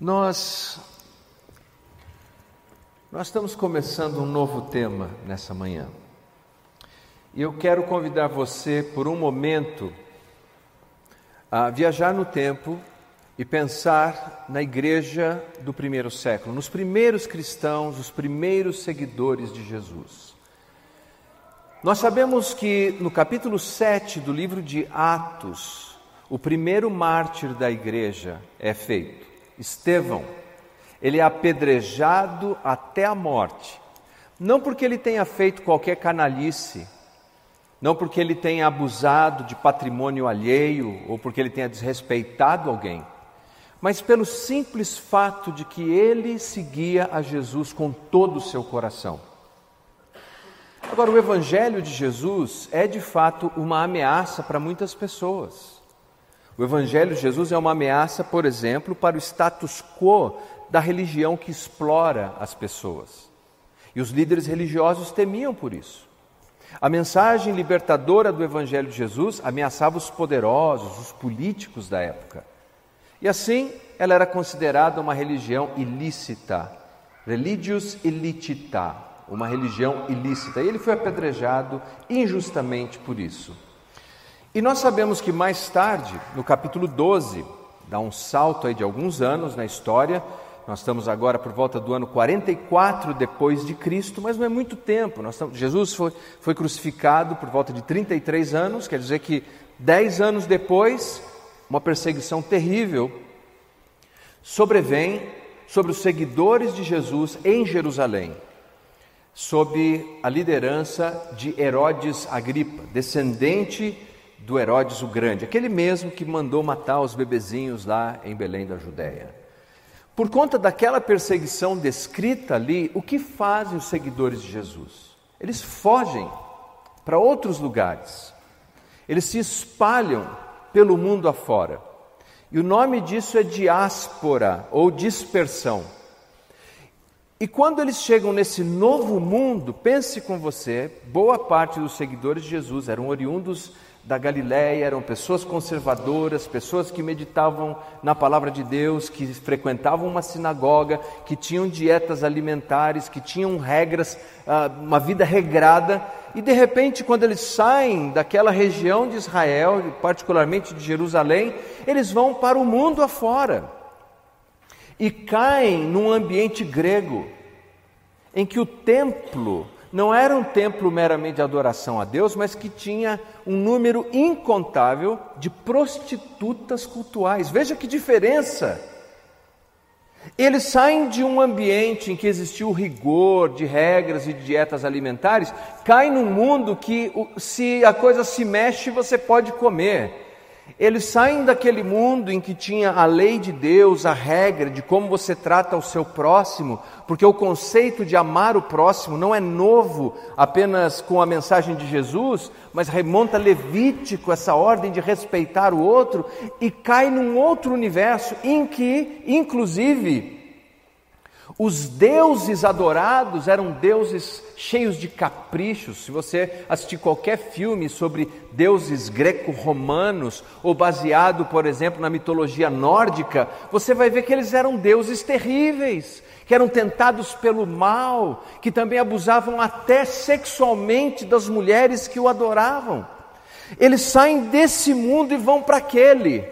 Nós nós estamos começando um novo tema nessa manhã. E eu quero convidar você por um momento a viajar no tempo e pensar na igreja do primeiro século, nos primeiros cristãos, os primeiros seguidores de Jesus. Nós sabemos que no capítulo 7 do livro de Atos, o primeiro mártir da igreja é feito, Estevão. Ele é apedrejado até a morte, não porque ele tenha feito qualquer canalice, não porque ele tenha abusado de patrimônio alheio ou porque ele tenha desrespeitado alguém mas pelo simples fato de que ele seguia a Jesus com todo o seu coração. Agora, o Evangelho de Jesus é de fato uma ameaça para muitas pessoas. O Evangelho de Jesus é uma ameaça, por exemplo, para o status quo da religião que explora as pessoas. E os líderes religiosos temiam por isso. A mensagem libertadora do Evangelho de Jesus ameaçava os poderosos, os políticos da época. E assim, ela era considerada uma religião ilícita, religious illicita, uma religião ilícita. E ele foi apedrejado injustamente por isso. E nós sabemos que mais tarde, no capítulo 12, dá um salto aí de alguns anos na história, nós estamos agora por volta do ano 44 depois de Cristo, mas não é muito tempo. Estamos, Jesus foi, foi crucificado por volta de 33 anos, quer dizer que 10 anos depois uma perseguição terrível sobrevém sobre os seguidores de Jesus em Jerusalém, sob a liderança de Herodes Agripa, descendente do Herodes o Grande, aquele mesmo que mandou matar os bebezinhos lá em Belém da Judéia. Por conta daquela perseguição descrita ali, o que fazem os seguidores de Jesus? Eles fogem para outros lugares, eles se espalham pelo mundo afora. E o nome disso é diáspora ou dispersão. E quando eles chegam nesse novo mundo, pense com você, boa parte dos seguidores de Jesus eram oriundos da Galiléia, eram pessoas conservadoras, pessoas que meditavam na palavra de Deus, que frequentavam uma sinagoga, que tinham dietas alimentares, que tinham regras, ah, uma vida regrada, e de repente, quando eles saem daquela região de Israel, particularmente de Jerusalém, eles vão para o mundo afora e caem num ambiente grego, em que o templo não era um templo meramente de adoração a Deus, mas que tinha um número incontável de prostitutas cultuais. Veja que diferença! Eles saem de um ambiente em que existia o rigor de regras e dietas alimentares, caem num mundo que, se a coisa se mexe, você pode comer. Eles saem daquele mundo em que tinha a lei de Deus, a regra de como você trata o seu próximo, porque o conceito de amar o próximo não é novo apenas com a mensagem de Jesus, mas remonta Levítico, essa ordem de respeitar o outro, e cai num outro universo em que, inclusive, os deuses adorados eram deuses cheios de caprichos. Se você assistir qualquer filme sobre deuses greco-romanos ou baseado, por exemplo, na mitologia nórdica, você vai ver que eles eram deuses terríveis, que eram tentados pelo mal, que também abusavam até sexualmente das mulheres que o adoravam. Eles saem desse mundo e vão para aquele.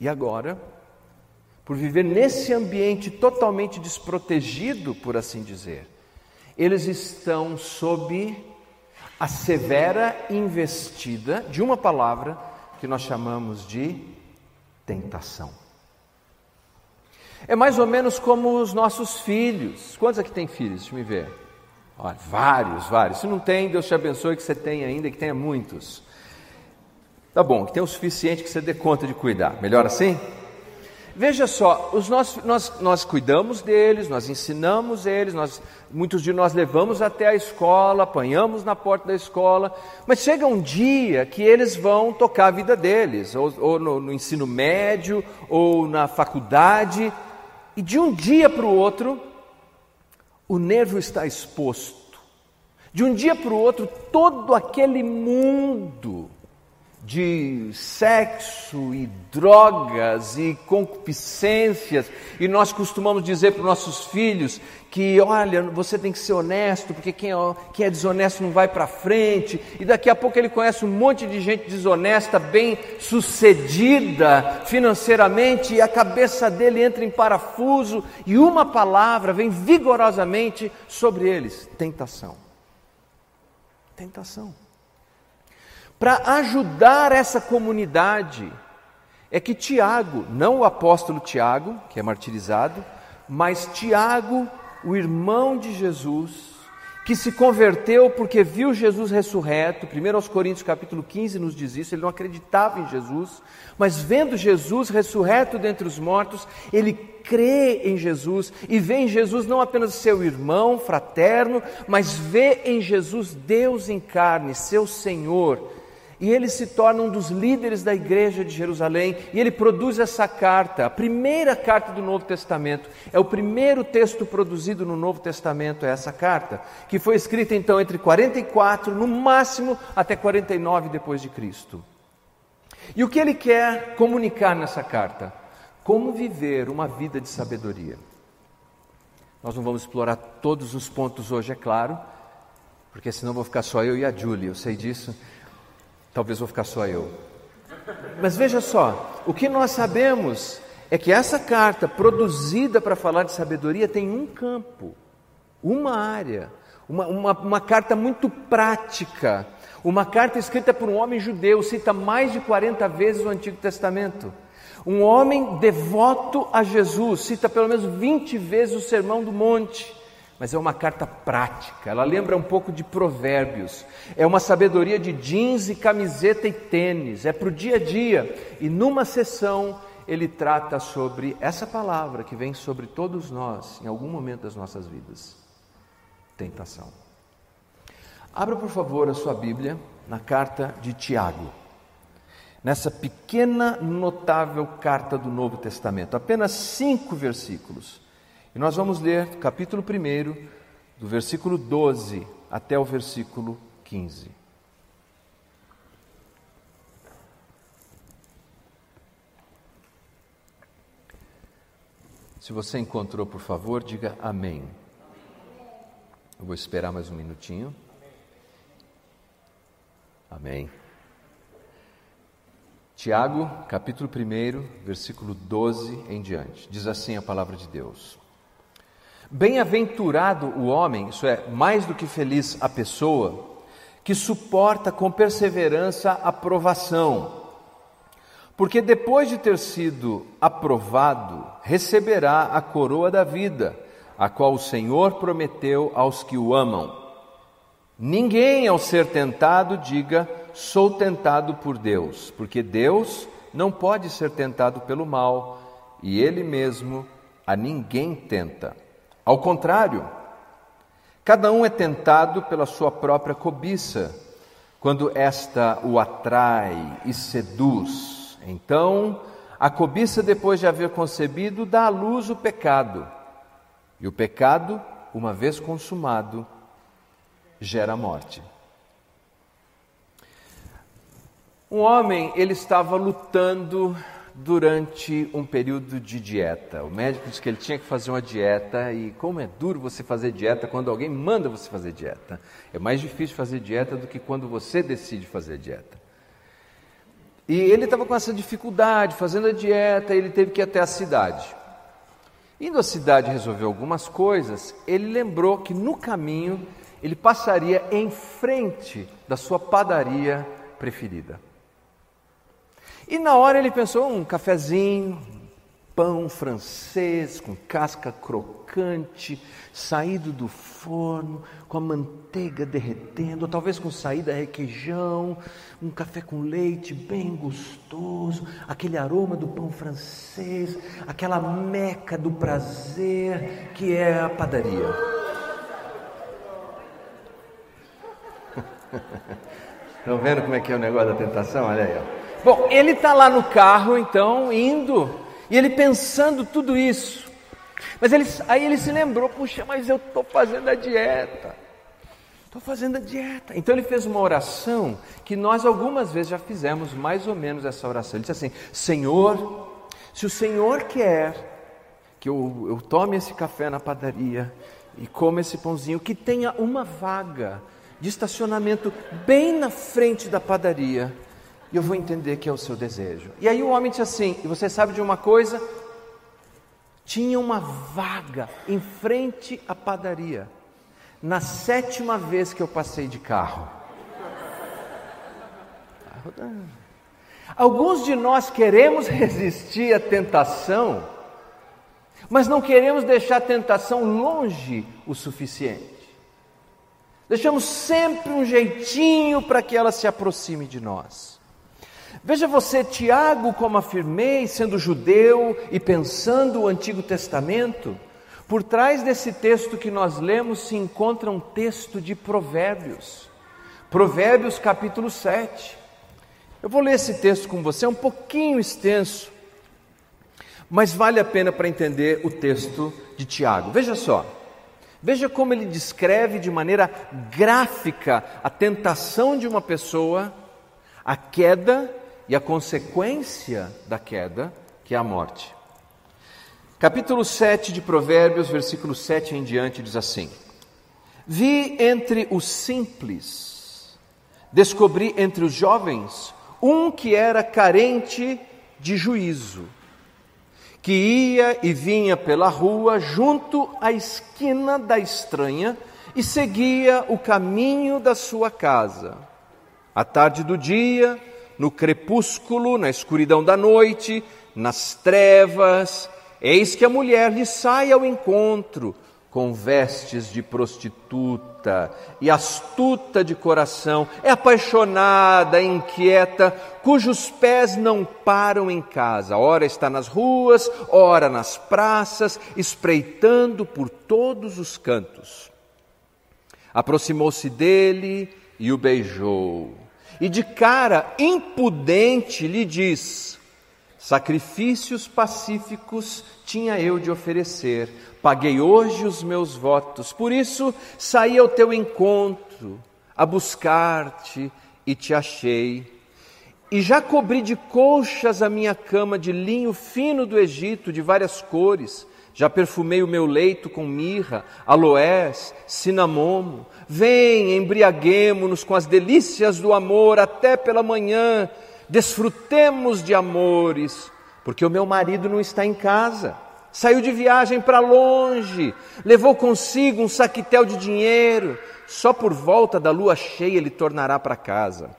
E agora? Por viver nesse ambiente totalmente desprotegido, por assim dizer, eles estão sob a severa investida de uma palavra que nós chamamos de tentação. É mais ou menos como os nossos filhos. Quantos aqui têm filhos? Deixa eu me ver. Olha, vários, vários. Se não tem, Deus te abençoe que você tenha ainda, que tenha muitos. Tá bom, que tem o suficiente que você dê conta de cuidar. Melhor assim? Veja só, os nós, nós, nós cuidamos deles, nós ensinamos eles, nós, muitos de nós levamos até a escola, apanhamos na porta da escola, mas chega um dia que eles vão tocar a vida deles, ou, ou no, no ensino médio, ou na faculdade, e de um dia para o outro, o nervo está exposto. De um dia para o outro, todo aquele mundo de sexo e drogas e concupiscências, e nós costumamos dizer para os nossos filhos que, olha, você tem que ser honesto, porque quem é, quem é desonesto não vai para frente, e daqui a pouco ele conhece um monte de gente desonesta, bem sucedida financeiramente, e a cabeça dele entra em parafuso, e uma palavra vem vigorosamente sobre eles: tentação. Tentação para ajudar essa comunidade. É que Tiago, não o apóstolo Tiago, que é martirizado, mas Tiago, o irmão de Jesus, que se converteu porque viu Jesus ressurreto. 1 aos Coríntios capítulo 15 nos diz isso, ele não acreditava em Jesus, mas vendo Jesus ressurreto dentre os mortos, ele crê em Jesus e vê em Jesus não apenas seu irmão fraterno, mas vê em Jesus Deus em carne, seu Senhor e ele se torna um dos líderes da igreja de Jerusalém, e ele produz essa carta, a primeira carta do Novo Testamento. É o primeiro texto produzido no Novo Testamento, é essa carta, que foi escrita então entre 44, no máximo até 49 depois de Cristo. E o que ele quer comunicar nessa carta? Como viver uma vida de sabedoria. Nós não vamos explorar todos os pontos hoje, é claro, porque senão vou ficar só eu e a Julie, eu sei disso. Talvez vou ficar só eu. Mas veja só, o que nós sabemos é que essa carta, produzida para falar de sabedoria, tem um campo, uma área, uma, uma, uma carta muito prática. Uma carta escrita por um homem judeu, cita mais de 40 vezes o Antigo Testamento. Um homem devoto a Jesus, cita pelo menos 20 vezes o Sermão do Monte mas é uma carta prática. Ela lembra um pouco de Provérbios. É uma sabedoria de jeans e camiseta e tênis. É para o dia a dia. E numa sessão ele trata sobre essa palavra que vem sobre todos nós em algum momento das nossas vidas: tentação. Abra por favor a sua Bíblia na carta de Tiago. Nessa pequena, notável carta do Novo Testamento, apenas cinco versículos. E nós vamos ler capítulo 1, do versículo 12 até o versículo 15. Se você encontrou, por favor, diga amém. Eu vou esperar mais um minutinho. Amém. Tiago, capítulo 1, versículo 12 em diante. Diz assim a palavra de Deus: Bem-aventurado o homem, isso é, mais do que feliz a pessoa, que suporta com perseverança a provação, porque depois de ter sido aprovado, receberá a coroa da vida, a qual o Senhor prometeu aos que o amam. Ninguém, ao ser tentado, diga: sou tentado por Deus, porque Deus não pode ser tentado pelo mal, e Ele mesmo a ninguém tenta. Ao contrário, cada um é tentado pela sua própria cobiça, quando esta o atrai e seduz. Então, a cobiça, depois de haver concebido, dá à luz o pecado. E o pecado, uma vez consumado, gera morte. Um homem, ele estava lutando durante um período de dieta. O médico disse que ele tinha que fazer uma dieta e como é duro você fazer dieta quando alguém manda você fazer dieta. É mais difícil fazer dieta do que quando você decide fazer dieta. E ele estava com essa dificuldade, fazendo a dieta, ele teve que ir até a cidade. Indo à cidade resolver algumas coisas, ele lembrou que no caminho ele passaria em frente da sua padaria preferida. E na hora ele pensou: um cafezinho, pão francês com casca crocante, saído do forno, com a manteiga derretendo, talvez com saída requeijão, um café com leite bem gostoso, aquele aroma do pão francês, aquela meca do prazer que é a padaria. Estão vendo como é que é o negócio da tentação? Olha aí. Ó. Bom, ele está lá no carro, então, indo, e ele pensando tudo isso. Mas ele, aí ele se lembrou: puxa, mas eu estou fazendo a dieta. Estou fazendo a dieta. Então ele fez uma oração que nós algumas vezes já fizemos mais ou menos essa oração. Ele disse assim: Senhor, se o Senhor quer que eu, eu tome esse café na padaria e coma esse pãozinho, que tenha uma vaga de estacionamento bem na frente da padaria e eu vou entender que é o seu desejo. E aí o homem disse assim: E você sabe de uma coisa? Tinha uma vaga em frente à padaria, na sétima vez que eu passei de carro. Alguns de nós queremos resistir à tentação, mas não queremos deixar a tentação longe o suficiente. Deixamos sempre um jeitinho para que ela se aproxime de nós. Veja você, Tiago, como afirmei, sendo judeu e pensando o Antigo Testamento, por trás desse texto que nós lemos se encontra um texto de Provérbios. Provérbios capítulo 7. Eu vou ler esse texto com você, é um pouquinho extenso, mas vale a pena para entender o texto de Tiago. Veja só, veja como ele descreve de maneira gráfica a tentação de uma pessoa, a queda e a consequência da queda, que é a morte. Capítulo 7 de Provérbios, versículo 7 em diante, diz assim: Vi entre os simples, descobri entre os jovens um que era carente de juízo, que ia e vinha pela rua junto à esquina da estranha e seguia o caminho da sua casa. À tarde do dia, no crepúsculo, na escuridão da noite, nas trevas, eis que a mulher lhe sai ao encontro com vestes de prostituta e astuta de coração, é apaixonada, inquieta, cujos pés não param em casa, ora está nas ruas, ora nas praças, espreitando por todos os cantos. Aproximou-se dele e o beijou e de cara impudente lhe diz: Sacrifícios pacíficos tinha eu de oferecer, paguei hoje os meus votos, por isso saí ao teu encontro, a buscar-te e te achei. E já cobri de colchas a minha cama de linho fino do Egito, de várias cores, já perfumei o meu leito com mirra, aloés, cinamomo. Vem, embriaguemo-nos com as delícias do amor até pela manhã. Desfrutemos de amores, porque o meu marido não está em casa. Saiu de viagem para longe, levou consigo um saquitel de dinheiro. Só por volta da lua cheia ele tornará para casa.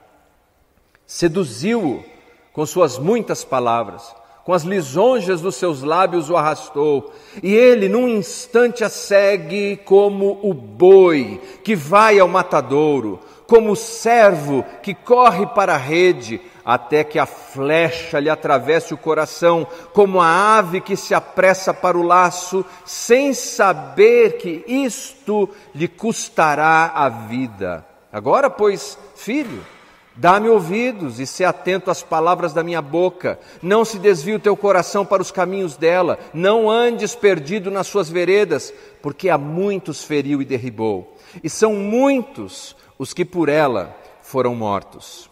Seduziu-o com suas muitas palavras com as lisonjas dos seus lábios o arrastou, e ele num instante a segue como o boi que vai ao matadouro, como o servo que corre para a rede, até que a flecha lhe atravesse o coração, como a ave que se apressa para o laço, sem saber que isto lhe custará a vida. Agora, pois, filho, Dá-me ouvidos e se atento às palavras da minha boca. Não se desvie o teu coração para os caminhos dela. Não andes perdido nas suas veredas, porque a muitos feriu e derribou. E são muitos os que por ela foram mortos.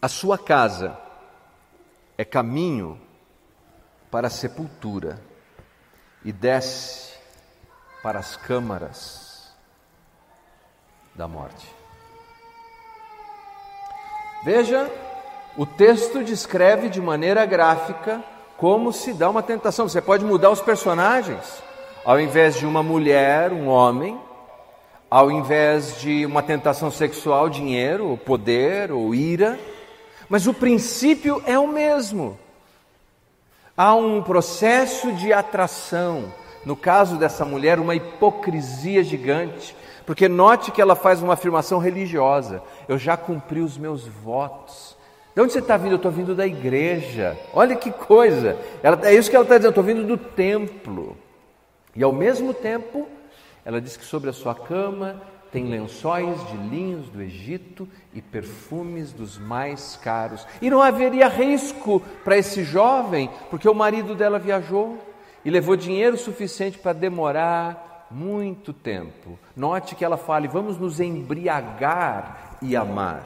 A sua casa é caminho para a sepultura e desce para as câmaras da morte. Veja, o texto descreve de maneira gráfica como se dá uma tentação. Você pode mudar os personagens. Ao invés de uma mulher, um homem. Ao invés de uma tentação sexual, dinheiro, ou poder, ou ira. Mas o princípio é o mesmo. Há um processo de atração. No caso dessa mulher, uma hipocrisia gigante, porque note que ela faz uma afirmação religiosa: eu já cumpri os meus votos. De onde você está vindo? Eu estou vindo da igreja. Olha que coisa. Ela, é isso que ela está dizendo, estou vindo do templo. E ao mesmo tempo, ela diz que sobre a sua cama tem lençóis de linhos do Egito e perfumes dos mais caros. E não haveria risco para esse jovem, porque o marido dela viajou e levou dinheiro suficiente para demorar muito tempo. Note que ela fala: vamos nos embriagar e amar,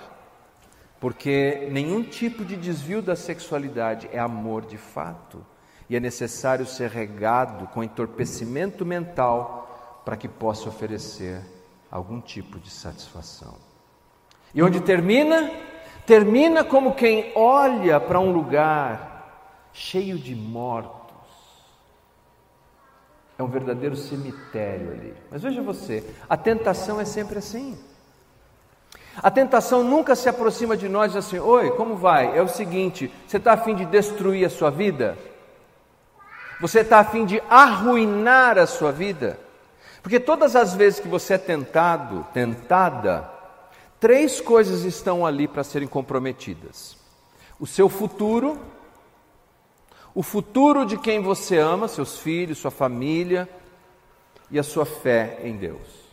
porque nenhum tipo de desvio da sexualidade é amor de fato, e é necessário ser regado com entorpecimento mental para que possa oferecer algum tipo de satisfação. E onde termina? Termina como quem olha para um lugar cheio de mortos. É um verdadeiro cemitério ali. Mas veja você, a tentação é sempre assim. A tentação nunca se aproxima de nós assim: Oi, como vai? É o seguinte, você está afim de destruir a sua vida? Você está afim de arruinar a sua vida? Porque todas as vezes que você é tentado, tentada, três coisas estão ali para serem comprometidas: o seu futuro, o futuro de quem você ama, seus filhos, sua família, e a sua fé em Deus.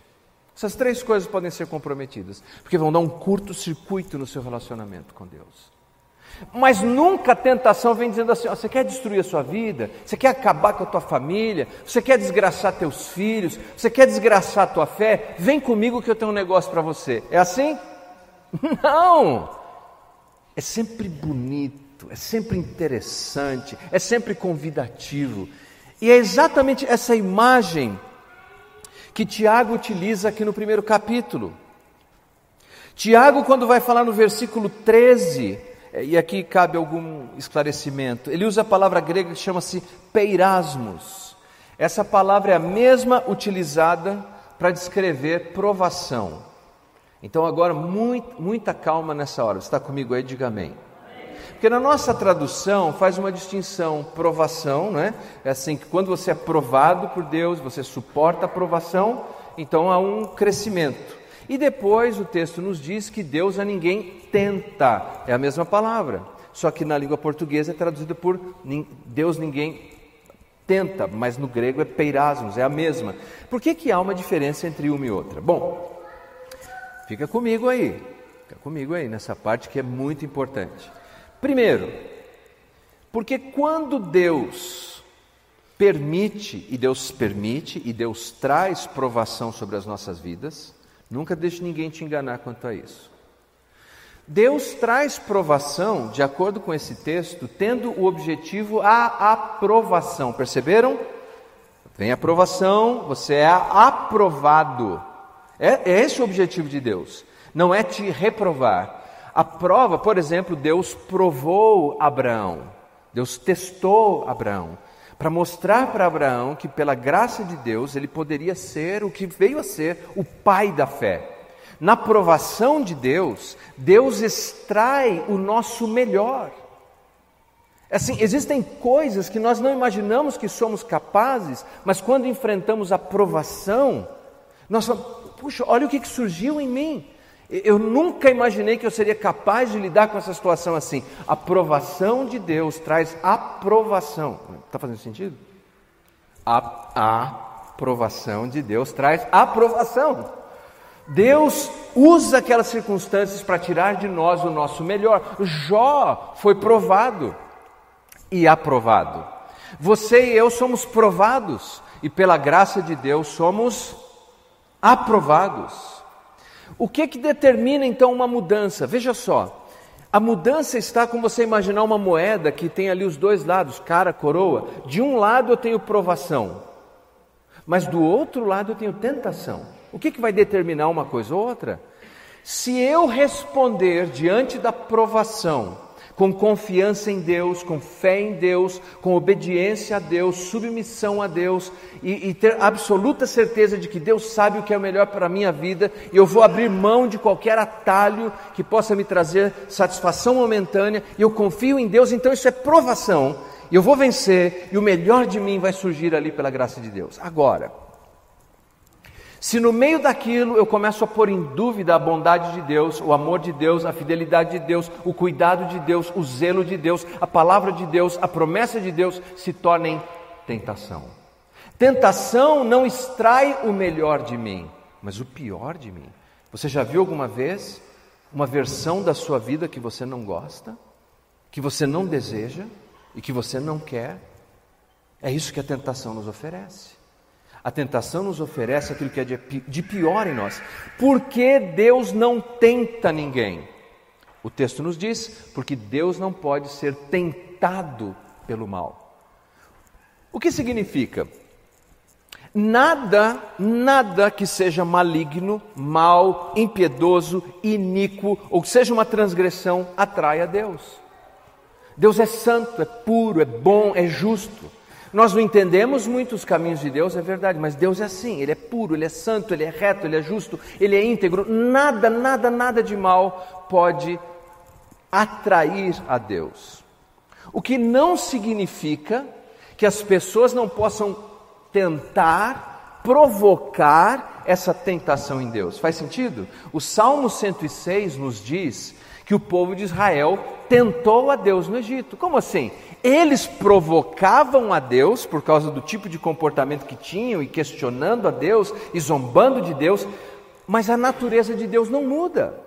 Essas três coisas podem ser comprometidas, porque vão dar um curto-circuito no seu relacionamento com Deus. Mas nunca a tentação vem dizendo assim: ó, você quer destruir a sua vida, você quer acabar com a tua família, você quer desgraçar teus filhos, você quer desgraçar a tua fé, vem comigo que eu tenho um negócio para você. É assim? Não! É sempre bonito, é sempre interessante, é sempre convidativo. E é exatamente essa imagem que Tiago utiliza aqui no primeiro capítulo. Tiago, quando vai falar no versículo 13, é, e aqui cabe algum esclarecimento. Ele usa a palavra grega que chama-se peirasmos. Essa palavra é a mesma utilizada para descrever provação. Então, agora, muito, muita calma nessa hora. Você está comigo aí? Diga amém. Porque na nossa tradução faz uma distinção, provação, né? É assim que quando você é provado por Deus, você suporta a provação, então há um crescimento. E depois o texto nos diz que Deus a ninguém tenta, é a mesma palavra, só que na língua portuguesa é traduzido por Deus ninguém tenta, mas no grego é peirasmos, é a mesma. Por que, que há uma diferença entre uma e outra? Bom, fica comigo aí, fica comigo aí nessa parte que é muito importante. Primeiro, porque quando Deus permite, e Deus permite, e Deus traz provação sobre as nossas vidas, Nunca deixe ninguém te enganar quanto a isso. Deus traz provação, de acordo com esse texto, tendo o objetivo a aprovação. Perceberam? Vem aprovação, você é aprovado. É, é esse o objetivo de Deus. Não é te reprovar. A prova, por exemplo, Deus provou Abraão. Deus testou Abraão para mostrar para Abraão que, pela graça de Deus, ele poderia ser o que veio a ser o pai da fé. Na provação de Deus, Deus extrai o nosso melhor. Assim, existem coisas que nós não imaginamos que somos capazes, mas quando enfrentamos a provação, nós falamos, puxa, olha o que surgiu em mim. Eu nunca imaginei que eu seria capaz de lidar com essa situação assim. A aprovação de Deus traz aprovação. Está fazendo sentido? A aprovação de Deus traz aprovação. Deus usa aquelas circunstâncias para tirar de nós o nosso melhor. Jó foi provado e aprovado. Você e eu somos provados e pela graça de Deus somos aprovados. O que que determina então uma mudança? Veja só, a mudança está como você imaginar uma moeda que tem ali os dois lados, cara, coroa. De um lado eu tenho provação, mas do outro lado eu tenho tentação. O que, que vai determinar uma coisa ou outra? Se eu responder diante da provação com confiança em Deus, com fé em Deus, com obediência a Deus, submissão a Deus e, e, ter absoluta certeza de que Deus sabe o que é o melhor para a minha vida e eu vou abrir mão de qualquer atalho que possa me trazer satisfação momentânea e eu confio em Deus, então isso é provação. eu vou vencer, e o melhor de mim vai surgir ali pela graça de Deus. Agora, se no meio daquilo eu começo a pôr em dúvida a bondade de Deus, o amor de Deus, a fidelidade de Deus, o cuidado de Deus, o zelo de Deus, a palavra de Deus, a promessa de Deus, se tornem tentação. Tentação não extrai o melhor de mim, mas o pior de mim. Você já viu alguma vez uma versão da sua vida que você não gosta, que você não deseja e que você não quer? É isso que a tentação nos oferece. A tentação nos oferece aquilo que é de pior em nós. Por que Deus não tenta ninguém? O texto nos diz: porque Deus não pode ser tentado pelo mal. O que significa? Nada, nada que seja maligno, mal, impiedoso, iníquo, ou que seja uma transgressão, atrai a Deus. Deus é santo, é puro, é bom, é justo. Nós não entendemos muito os caminhos de Deus, é verdade, mas Deus é assim, Ele é puro, Ele é santo, Ele é reto, Ele é justo, Ele é íntegro. Nada, nada, nada de mal pode atrair a Deus. O que não significa que as pessoas não possam tentar provocar essa tentação em Deus. Faz sentido? O Salmo 106 nos diz que o povo de Israel tentou a Deus no Egito. Como assim? Eles provocavam a Deus por causa do tipo de comportamento que tinham e questionando a Deus e zombando de Deus, mas a natureza de Deus não muda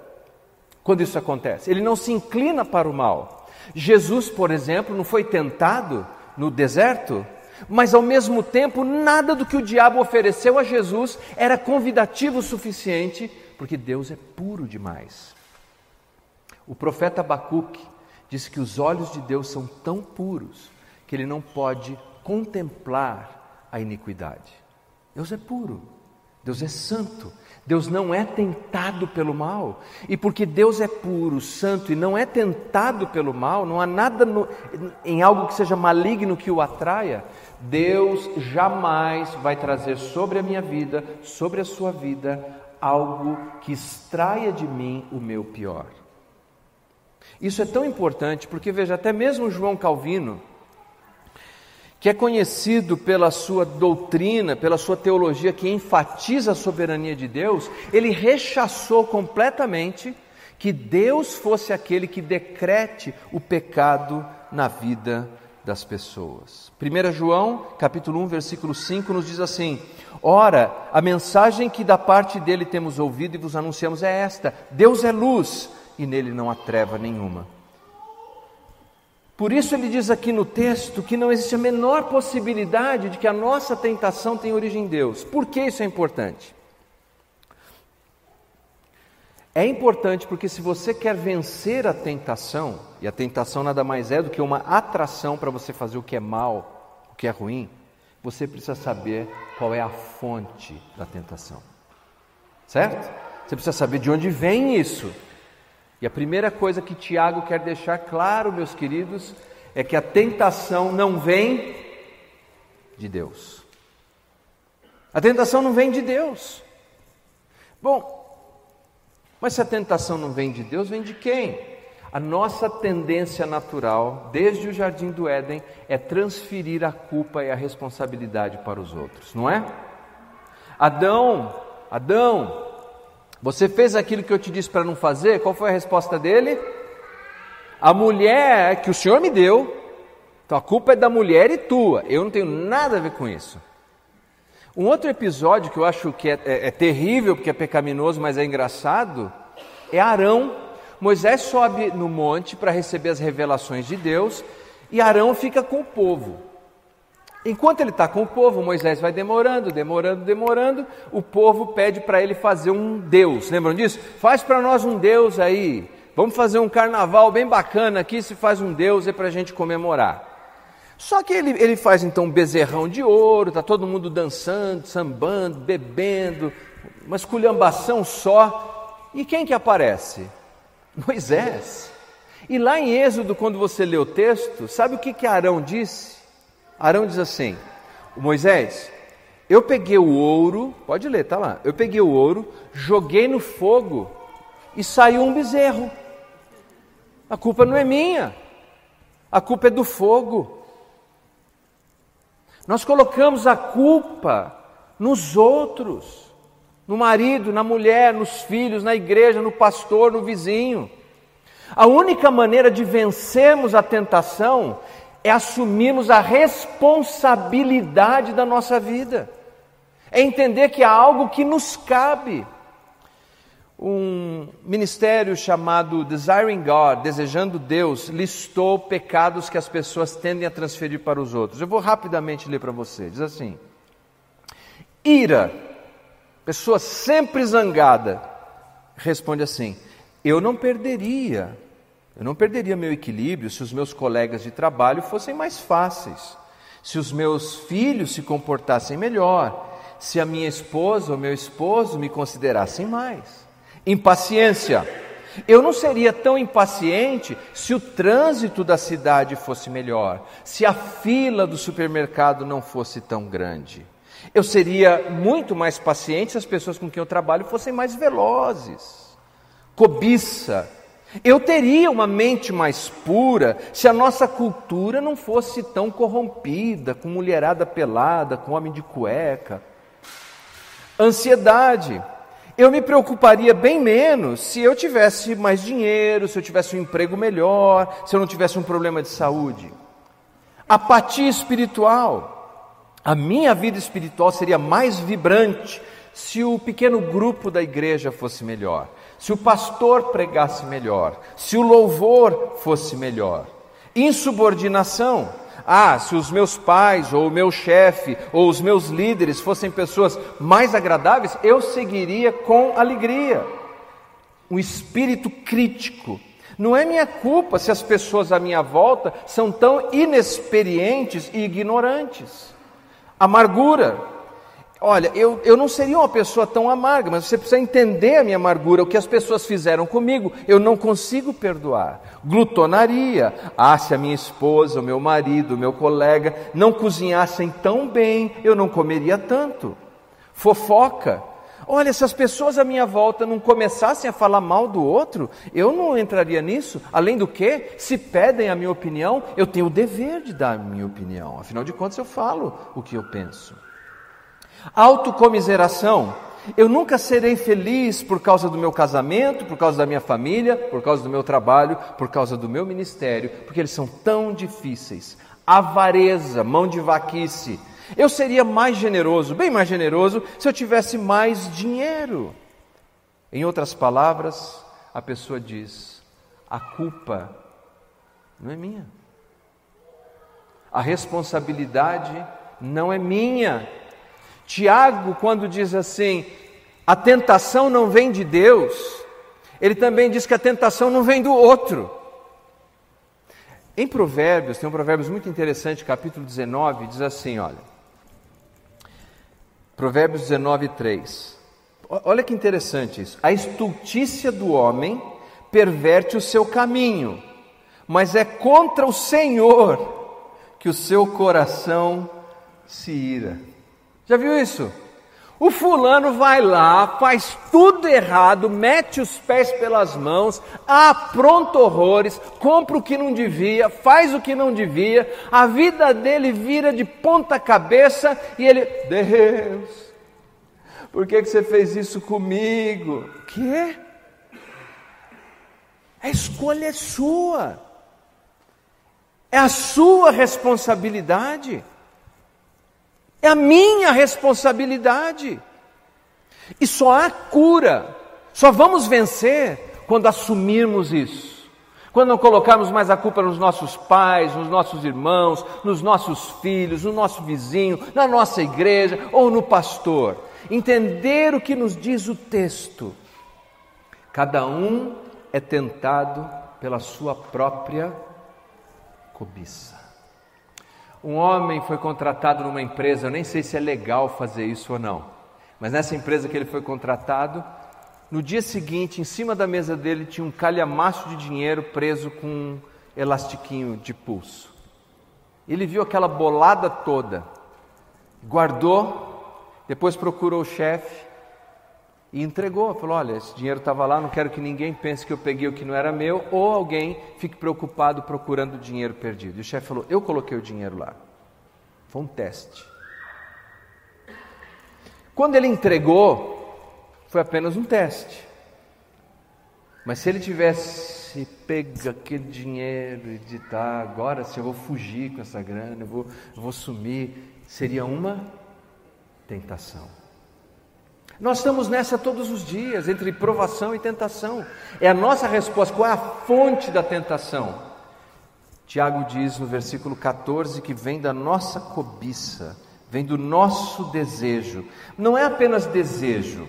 quando isso acontece. Ele não se inclina para o mal. Jesus, por exemplo, não foi tentado no deserto, mas ao mesmo tempo nada do que o diabo ofereceu a Jesus era convidativo o suficiente, porque Deus é puro demais. O profeta Abacuque disse que os olhos de Deus são tão puros que ele não pode contemplar a iniquidade. Deus é puro, Deus é santo, Deus não é tentado pelo mal. E porque Deus é puro, santo e não é tentado pelo mal, não há nada no, em algo que seja maligno que o atraia, Deus jamais vai trazer sobre a minha vida, sobre a sua vida, algo que extraia de mim o meu pior. Isso é tão importante porque, veja, até mesmo João Calvino, que é conhecido pela sua doutrina, pela sua teologia que enfatiza a soberania de Deus, ele rechaçou completamente que Deus fosse aquele que decrete o pecado na vida das pessoas. 1 João, capítulo 1, versículo 5 nos diz assim: Ora, a mensagem que da parte dele temos ouvido e vos anunciamos é esta: Deus é luz e nele não há treva nenhuma. Por isso ele diz aqui no texto que não existe a menor possibilidade de que a nossa tentação tenha origem em Deus. Por que isso é importante? É importante porque se você quer vencer a tentação, e a tentação nada mais é do que uma atração para você fazer o que é mal, o que é ruim, você precisa saber qual é a fonte da tentação. Certo? Você precisa saber de onde vem isso. E a primeira coisa que Tiago quer deixar claro, meus queridos, é que a tentação não vem de Deus. A tentação não vem de Deus. Bom, mas se a tentação não vem de Deus, vem de quem? A nossa tendência natural, desde o jardim do Éden, é transferir a culpa e a responsabilidade para os outros, não é? Adão, Adão, você fez aquilo que eu te disse para não fazer? Qual foi a resposta dele? A mulher que o Senhor me deu, então a culpa é da mulher e tua, eu não tenho nada a ver com isso. Um outro episódio que eu acho que é, é, é terrível, porque é pecaminoso, mas é engraçado, é Arão. Moisés sobe no monte para receber as revelações de Deus e Arão fica com o povo. Enquanto ele está com o povo, Moisés vai demorando, demorando, demorando. O povo pede para ele fazer um Deus. Lembram disso? Faz para nós um Deus aí. Vamos fazer um carnaval bem bacana aqui. Se faz um Deus é para a gente comemorar. Só que ele, ele faz então um bezerrão de ouro, está todo mundo dançando, sambando, bebendo, uma esculhambação só. E quem que aparece? Moisés. E lá em Êxodo, quando você lê o texto, sabe o que, que Arão disse? Arão diz assim: Moisés, eu peguei o ouro, pode ler, tá lá. Eu peguei o ouro, joguei no fogo e saiu um bezerro. A culpa não é minha. A culpa é do fogo. Nós colocamos a culpa nos outros, no marido, na mulher, nos filhos, na igreja, no pastor, no vizinho. A única maneira de vencermos a tentação é assumirmos a responsabilidade da nossa vida, é entender que há algo que nos cabe. Um ministério chamado Desiring God, Desejando Deus, listou pecados que as pessoas tendem a transferir para os outros. Eu vou rapidamente ler para você. Diz assim: ira, pessoa sempre zangada, responde assim: Eu não perderia, eu não perderia meu equilíbrio se os meus colegas de trabalho fossem mais fáceis, se os meus filhos se comportassem melhor, se a minha esposa ou meu esposo me considerassem mais. Impaciência. Eu não seria tão impaciente se o trânsito da cidade fosse melhor, se a fila do supermercado não fosse tão grande. Eu seria muito mais paciente se as pessoas com quem eu trabalho fossem mais velozes. Cobiça. Eu teria uma mente mais pura se a nossa cultura não fosse tão corrompida, com mulherada pelada, com homem de cueca. Ansiedade. Eu me preocuparia bem menos se eu tivesse mais dinheiro, se eu tivesse um emprego melhor, se eu não tivesse um problema de saúde. Apatia espiritual. A minha vida espiritual seria mais vibrante se o pequeno grupo da igreja fosse melhor, se o pastor pregasse melhor, se o louvor fosse melhor. Insubordinação. Ah, se os meus pais, ou o meu chefe, ou os meus líderes fossem pessoas mais agradáveis, eu seguiria com alegria. Um espírito crítico. Não é minha culpa se as pessoas à minha volta são tão inexperientes e ignorantes. Amargura. Olha, eu, eu não seria uma pessoa tão amarga, mas você precisa entender a minha amargura, o que as pessoas fizeram comigo, eu não consigo perdoar. Glutonaria. Ah, se a minha esposa, o meu marido, o meu colega não cozinhassem tão bem, eu não comeria tanto. Fofoca. Olha, se as pessoas à minha volta não começassem a falar mal do outro, eu não entraria nisso. Além do que, se pedem a minha opinião, eu tenho o dever de dar a minha opinião. Afinal de contas, eu falo o que eu penso. Autocomiseração. Eu nunca serei feliz por causa do meu casamento, por causa da minha família, por causa do meu trabalho, por causa do meu ministério, porque eles são tão difíceis. Avareza, mão de vaquice. Eu seria mais generoso, bem mais generoso, se eu tivesse mais dinheiro. Em outras palavras, a pessoa diz: a culpa não é minha. A responsabilidade não é minha. Tiago, quando diz assim, a tentação não vem de Deus, ele também diz que a tentação não vem do outro. Em Provérbios, tem um Provérbios muito interessante, capítulo 19, diz assim: olha. Provérbios 19, 3. Olha que interessante isso. A estultícia do homem perverte o seu caminho, mas é contra o Senhor que o seu coração se ira. Já viu isso? O fulano vai lá, faz tudo errado, mete os pés pelas mãos, apronta horrores, compra o que não devia, faz o que não devia, a vida dele vira de ponta cabeça e ele, Deus, por que, que você fez isso comigo? Que? A escolha é sua, é a sua responsabilidade. É a minha responsabilidade. E só há cura, só vamos vencer quando assumirmos isso. Quando não colocarmos mais a culpa nos nossos pais, nos nossos irmãos, nos nossos filhos, no nosso vizinho, na nossa igreja ou no pastor. Entender o que nos diz o texto. Cada um é tentado pela sua própria cobiça. Um homem foi contratado numa empresa, eu nem sei se é legal fazer isso ou não, mas nessa empresa que ele foi contratado, no dia seguinte, em cima da mesa dele tinha um calhamaço de dinheiro preso com um elastiquinho de pulso. Ele viu aquela bolada toda, guardou, depois procurou o chefe e entregou. Falou: Olha, esse dinheiro estava lá, não quero que ninguém pense que eu peguei o que não era meu, ou alguém fique preocupado procurando o dinheiro perdido. E o chefe falou: Eu coloquei o dinheiro lá. Foi um teste. Quando ele entregou, foi apenas um teste. Mas se ele tivesse pego aquele dinheiro e dito, ah, agora se eu vou fugir com essa grana, eu vou, eu vou sumir, seria uma tentação. Nós estamos nessa todos os dias, entre provação e tentação. É a nossa resposta. Qual é a fonte da tentação? Tiago diz no versículo 14 que vem da nossa cobiça, vem do nosso desejo. Não é apenas desejo.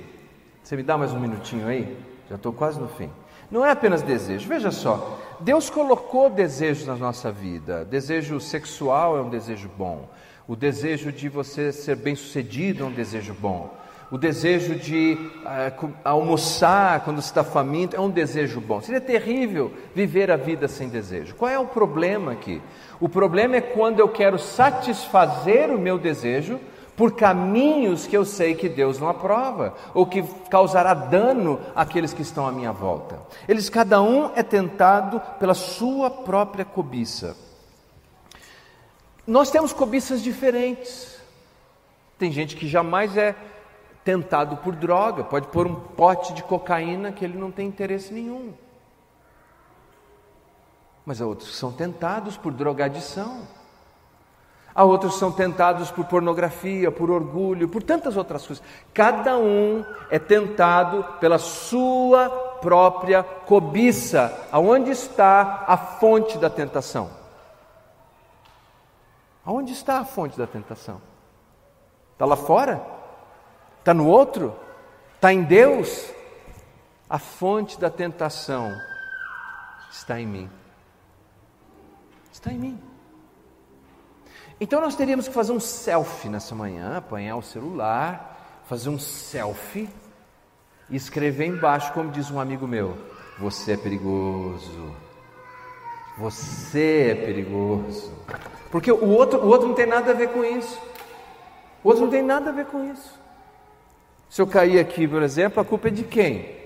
Você me dá mais um minutinho aí? Já estou quase no fim. Não é apenas desejo. Veja só, Deus colocou desejos na nossa vida. Desejo sexual é um desejo bom. O desejo de você ser bem-sucedido é um desejo bom. O desejo de uh, almoçar quando está faminto é um desejo bom. Seria terrível viver a vida sem desejo. Qual é o problema aqui? O problema é quando eu quero satisfazer o meu desejo por caminhos que eu sei que Deus não aprova, ou que causará dano àqueles que estão à minha volta. Eles, cada um é tentado pela sua própria cobiça. Nós temos cobiças diferentes. Tem gente que jamais é tentado por droga, pode pôr um pote de cocaína que ele não tem interesse nenhum. Mas há outros que são tentados por drogadição. Há outros que são tentados por pornografia, por orgulho, por tantas outras coisas. Cada um é tentado pela sua própria cobiça. Aonde está a fonte da tentação? Aonde está a fonte da tentação? Está lá fora? Está no outro? Está em Deus? A fonte da tentação está em mim. Está em mim. Então nós teríamos que fazer um selfie nessa manhã, apanhar o celular, fazer um selfie e escrever embaixo, como diz um amigo meu: Você é perigoso. Você é perigoso. Porque o outro, o outro não tem nada a ver com isso. O outro não tem nada a ver com isso. Se eu cair aqui, por exemplo, a culpa é de quem?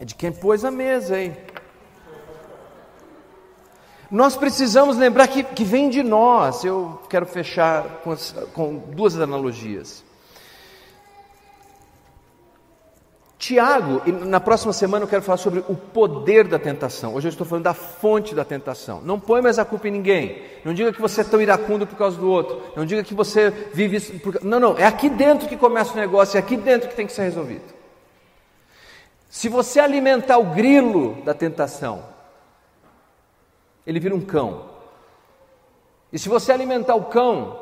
É de quem pôs a mesa aí. Nós precisamos lembrar que, que vem de nós. Eu quero fechar com, com duas analogias. Tiago, na próxima semana eu quero falar sobre o poder da tentação. Hoje eu estou falando da fonte da tentação. Não põe mais a culpa em ninguém. Não diga que você é tão iracundo por causa do outro. Não diga que você vive isso. Por... Não, não. É aqui dentro que começa o negócio. É aqui dentro que tem que ser resolvido. Se você alimentar o grilo da tentação, ele vira um cão. E se você alimentar o cão,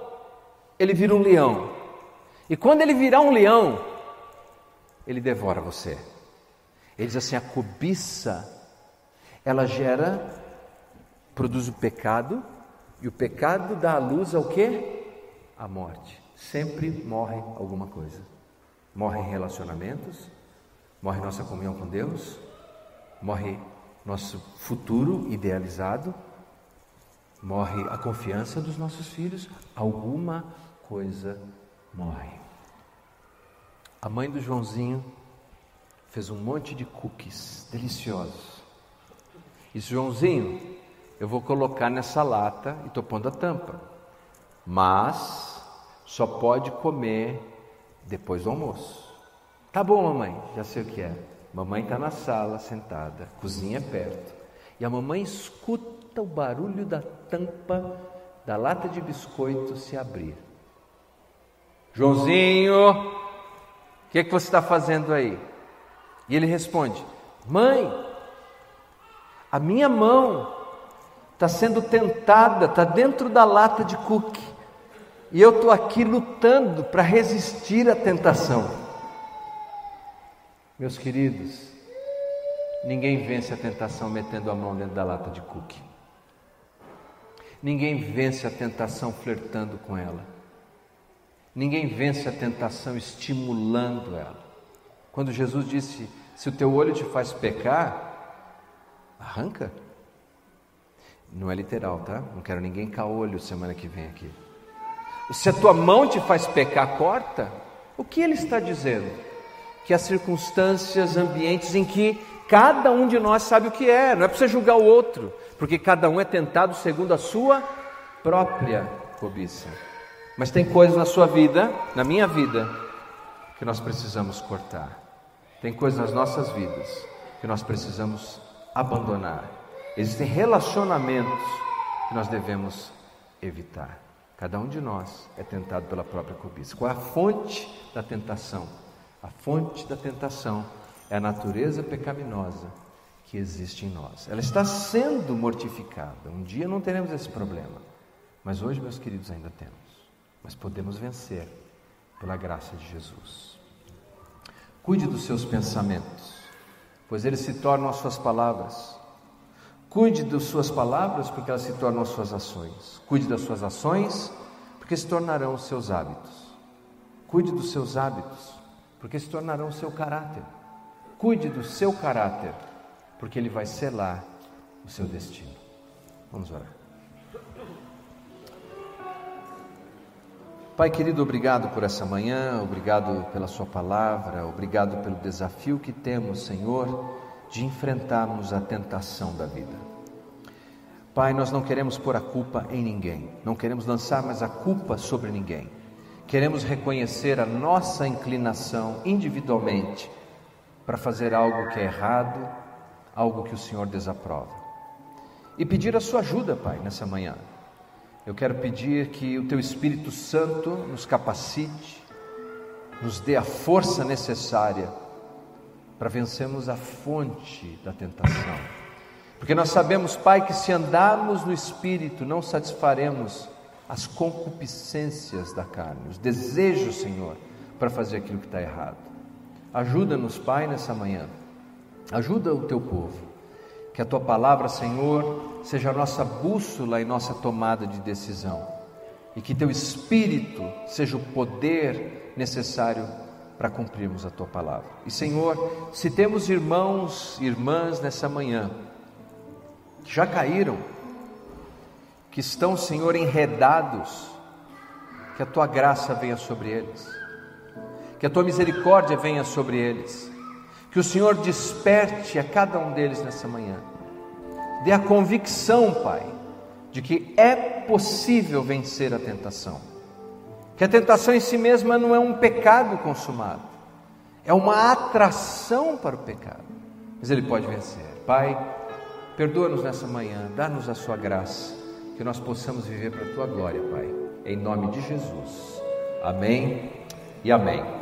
ele vira um leão. E quando ele virar um leão, ele devora você. Ele diz assim: a cobiça, ela gera, produz o pecado, e o pecado dá à luz ao que? A morte. Sempre morre alguma coisa. Morrem relacionamentos, morre nossa comunhão com Deus, morre nosso futuro idealizado, morre a confiança dos nossos filhos, alguma coisa morre. A mãe do Joãozinho fez um monte de cookies deliciosos. E Joãozinho, eu vou colocar nessa lata e estou pondo a tampa. Mas só pode comer depois do almoço. Tá bom, mamãe, já sei o que é. Mamãe está na sala sentada, cozinha perto. E a mamãe escuta o barulho da tampa da lata de biscoito se abrir. Joãozinho, que é que você está fazendo aí? E ele responde: Mãe, a minha mão está sendo tentada, está dentro da lata de cookie, e eu estou aqui lutando para resistir à tentação. Meus queridos, ninguém vence a tentação metendo a mão dentro da lata de cookie. Ninguém vence a tentação flertando com ela. Ninguém vence a tentação estimulando ela. Quando Jesus disse: Se o teu olho te faz pecar, arranca. Não é literal, tá? Não quero ninguém caolho semana que vem aqui. Se a tua mão te faz pecar, corta. O que ele está dizendo? Que há circunstâncias, ambientes em que cada um de nós sabe o que é, não é para você julgar o outro, porque cada um é tentado segundo a sua própria cobiça. Mas tem coisas na sua vida, na minha vida, que nós precisamos cortar. Tem coisas nas nossas vidas que nós precisamos abandonar. Existem relacionamentos que nós devemos evitar. Cada um de nós é tentado pela própria cobiça. Qual é a fonte da tentação? A fonte da tentação é a natureza pecaminosa que existe em nós. Ela está sendo mortificada. Um dia não teremos esse problema, mas hoje, meus queridos, ainda temos. Mas podemos vencer pela graça de Jesus. Cuide dos seus pensamentos, pois eles se tornam as suas palavras. Cuide das suas palavras, porque elas se tornam as suas ações. Cuide das suas ações, porque se tornarão os seus hábitos. Cuide dos seus hábitos, porque se tornarão o seu caráter. Cuide do seu caráter, porque ele vai selar o seu destino. Vamos orar. Pai querido, obrigado por essa manhã, obrigado pela Sua palavra, obrigado pelo desafio que temos, Senhor, de enfrentarmos a tentação da vida. Pai, nós não queremos pôr a culpa em ninguém, não queremos lançar mais a culpa sobre ninguém. Queremos reconhecer a nossa inclinação individualmente para fazer algo que é errado, algo que o Senhor desaprova. E pedir a Sua ajuda, Pai, nessa manhã eu quero pedir que o Teu Espírito Santo nos capacite, nos dê a força necessária para vencermos a fonte da tentação. Porque nós sabemos, Pai, que se andarmos no Espírito, não satisfaremos as concupiscências da carne, os desejos, Senhor, para fazer aquilo que está errado. Ajuda-nos, Pai, nessa manhã. Ajuda o teu povo que a tua palavra, Senhor, seja a nossa bússola e nossa tomada de decisão. E que teu espírito seja o poder necessário para cumprirmos a tua palavra. E Senhor, se temos irmãos e irmãs nessa manhã que já caíram, que estão, Senhor, enredados, que a tua graça venha sobre eles, que a tua misericórdia venha sobre eles que o Senhor desperte a cada um deles nessa manhã. Dê a convicção, Pai, de que é possível vencer a tentação. Que a tentação em si mesma não é um pecado consumado, é uma atração para o pecado. Mas ele pode vencer. Pai, perdoa-nos nessa manhã, dá-nos a sua graça, que nós possamos viver para a tua glória, Pai. Em nome de Jesus. Amém e amém.